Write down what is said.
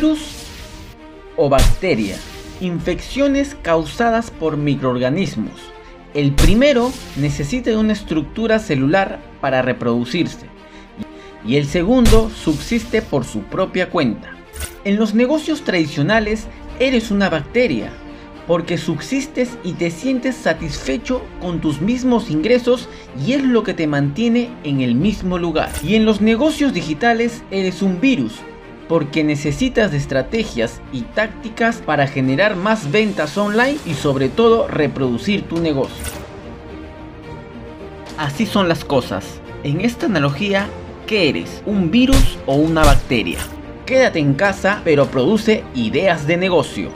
virus o bacteria. Infecciones causadas por microorganismos. El primero necesita de una estructura celular para reproducirse y el segundo subsiste por su propia cuenta. En los negocios tradicionales eres una bacteria porque subsistes y te sientes satisfecho con tus mismos ingresos y es lo que te mantiene en el mismo lugar. Y en los negocios digitales eres un virus porque necesitas de estrategias y tácticas para generar más ventas online y sobre todo reproducir tu negocio. Así son las cosas. En esta analogía, ¿qué eres? ¿Un virus o una bacteria? Quédate en casa pero produce ideas de negocio.